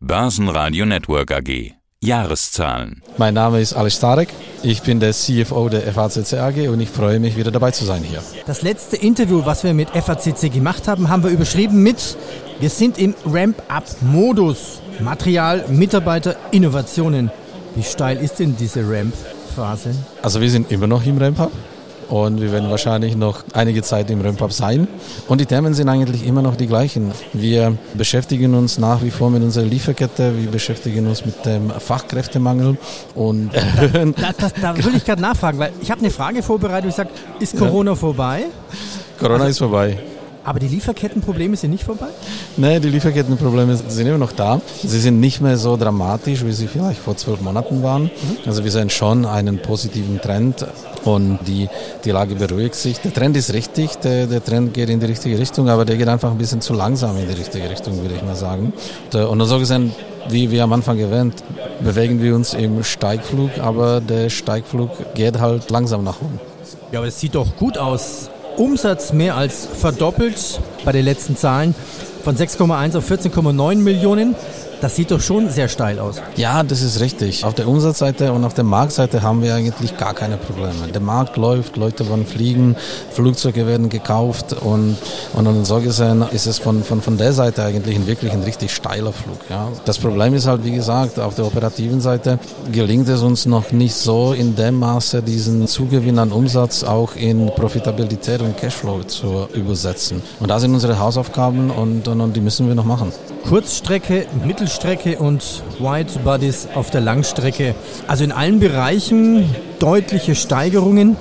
Börsenradio Network AG. Jahreszahlen. Mein Name ist Alex Starek. Ich bin der CFO der FACC AG und ich freue mich, wieder dabei zu sein hier. Das letzte Interview, was wir mit FACC gemacht haben, haben wir überschrieben mit Wir sind im Ramp-up-Modus. Material, Mitarbeiter, Innovationen. Wie steil ist denn diese Ramp-Phase? Also wir sind immer noch im Ramp-up und wir werden wahrscheinlich noch einige Zeit im Ramp-up sein. Und die Themen sind eigentlich immer noch die gleichen. Wir beschäftigen uns nach wie vor mit unserer Lieferkette, wir beschäftigen uns mit dem Fachkräftemangel und erhöhen. Da, da, da, da will ich gerade nachfragen, weil ich habe eine Frage vorbereitet. Ich sage, ist Corona ja. vorbei? Corona also, ist vorbei. Aber die Lieferkettenprobleme sind nicht vorbei? Nein, die Lieferkettenprobleme sind immer noch da. Sie sind nicht mehr so dramatisch, wie sie vielleicht vor zwölf Monaten waren. Mhm. Also wir sehen schon einen positiven Trend und die, die Lage beruhigt sich. Der Trend ist richtig, der, der Trend geht in die richtige Richtung, aber der geht einfach ein bisschen zu langsam in die richtige Richtung, würde ich mal sagen. Und so gesehen, wie wir am Anfang erwähnt, bewegen wir uns im Steigflug, aber der Steigflug geht halt langsam nach oben. Ja, aber es sieht doch gut aus. Umsatz mehr als verdoppelt bei den letzten Zahlen von 6,1 auf 14,9 Millionen. Das sieht doch schon sehr steil aus. Ja, das ist richtig. Auf der Umsatzseite und auf der Marktseite haben wir eigentlich gar keine Probleme. Der Markt läuft, Leute wollen fliegen, Flugzeuge werden gekauft und, und so gesehen ist es von, von, von der Seite eigentlich ein, wirklich ein richtig steiler Flug. Ja. Das Problem ist halt, wie gesagt, auf der operativen Seite gelingt es uns noch nicht so in dem Maße, diesen Zugewinn an Umsatz auch in Profitabilität und Cashflow zu übersetzen. Und da sind unsere Hausaufgaben und, und, und die müssen wir noch machen. Kurzstrecke, Mittelstrecke und White Bodies auf der Langstrecke. Also in allen Bereichen deutliche Steigerungen.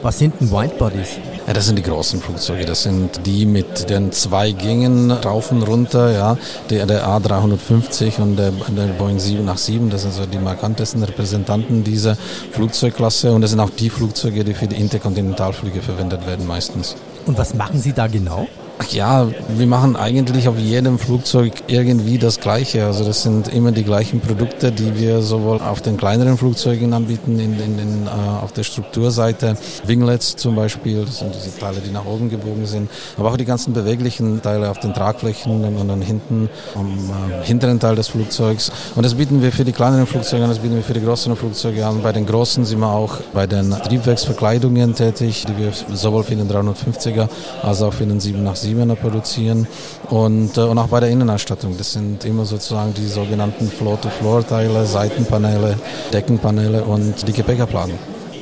Was sind denn White Bodies? Ja, das sind die großen Flugzeuge. Das sind die mit den zwei Gängen rauf und runter. Ja, der, der A350 und der, der Boeing 787. Das sind so die markantesten Repräsentanten dieser Flugzeugklasse. Und das sind auch die Flugzeuge, die für die Interkontinentalflüge verwendet werden meistens. Und was machen Sie da genau? Ja, wir machen eigentlich auf jedem Flugzeug irgendwie das Gleiche. Also das sind immer die gleichen Produkte, die wir sowohl auf den kleineren Flugzeugen anbieten, in, in, in, äh, auf der Strukturseite, Winglets zum Beispiel, das sind diese Teile, die nach oben gebogen sind, aber auch die ganzen beweglichen Teile auf den Tragflächen und, dann hinten am äh, hinteren Teil des Flugzeugs. Und das bieten wir für die kleineren Flugzeuge an, das bieten wir für die größeren Flugzeuge an. Bei den großen sind wir auch bei den Triebwerksverkleidungen tätig, die wir sowohl für den 350er als auch für den 787 Siebener produzieren und, äh, und auch bei der Innenausstattung. Das sind immer sozusagen die sogenannten Floor-to-Floor-Teile, Seitenpaneele, Deckenpaneele und die Gepäckerplagen.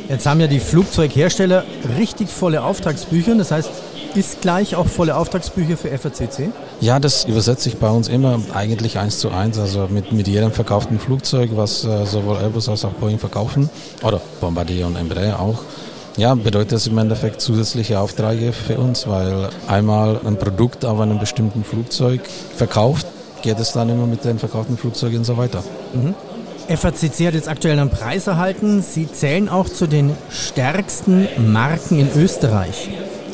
Jetzt haben ja die Flugzeughersteller richtig volle Auftragsbücher. Das heißt, ist gleich auch volle Auftragsbücher für FACC? Ja, das übersetzt sich bei uns immer eigentlich eins zu eins, also mit, mit jedem verkauften Flugzeug, was äh, sowohl Airbus als auch Boeing verkaufen, oder Bombardier und Embraer auch. Ja, bedeutet das im Endeffekt zusätzliche Aufträge für uns, weil einmal ein Produkt auf einem bestimmten Flugzeug verkauft, geht es dann immer mit den verkauften Flugzeugen so weiter. Mhm. FACC hat jetzt aktuell einen Preis erhalten. Sie zählen auch zu den stärksten Marken in Österreich.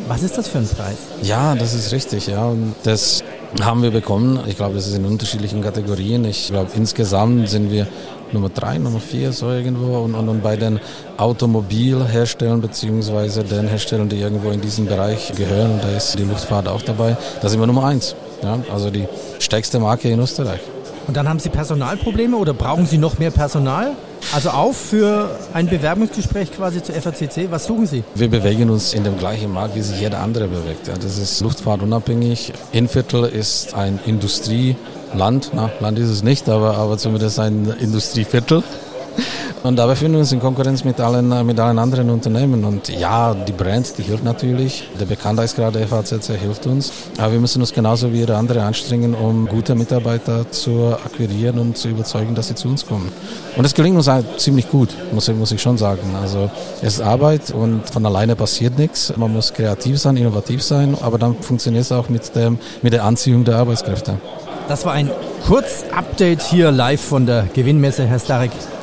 Was ist das für ein Preis? Ja, das ist richtig. Ja, und das haben wir bekommen. Ich glaube, das ist in unterschiedlichen Kategorien. Ich glaube, insgesamt sind wir Nummer drei, Nummer vier, so irgendwo. Und, und, und bei den Automobilherstellern beziehungsweise den Herstellern, die irgendwo in diesen Bereich gehören, da ist die Luftfahrt auch dabei, da sind wir Nummer eins. Ja, also die stärkste Marke in Österreich. Und dann haben Sie Personalprobleme oder brauchen Sie noch mehr Personal? Also auf für ein Bewerbungsgespräch quasi zur FACC. Was suchen Sie? Wir bewegen uns in dem gleichen Markt, wie sich jeder andere bewegt. Das ist luftfahrtunabhängig. Innviertel ist ein Industrieland. Na, Land ist es nicht, aber, aber zumindest ein Industrieviertel. Und dabei befinden wir uns in Konkurrenz mit allen, mit allen anderen Unternehmen. Und ja, die Brand, die hilft natürlich. Der Bekanntheitsgrad der FACC hilft uns. Aber wir müssen uns genauso wie andere anstrengen, um gute Mitarbeiter zu akquirieren und zu überzeugen, dass sie zu uns kommen. Und es gelingt uns ziemlich gut, muss, muss ich schon sagen. Also es ist Arbeit und von alleine passiert nichts. Man muss kreativ sein, innovativ sein, aber dann funktioniert es auch mit, dem, mit der Anziehung der Arbeitskräfte. Das war ein Kurz-Update hier live von der Gewinnmesse, Herr Starek.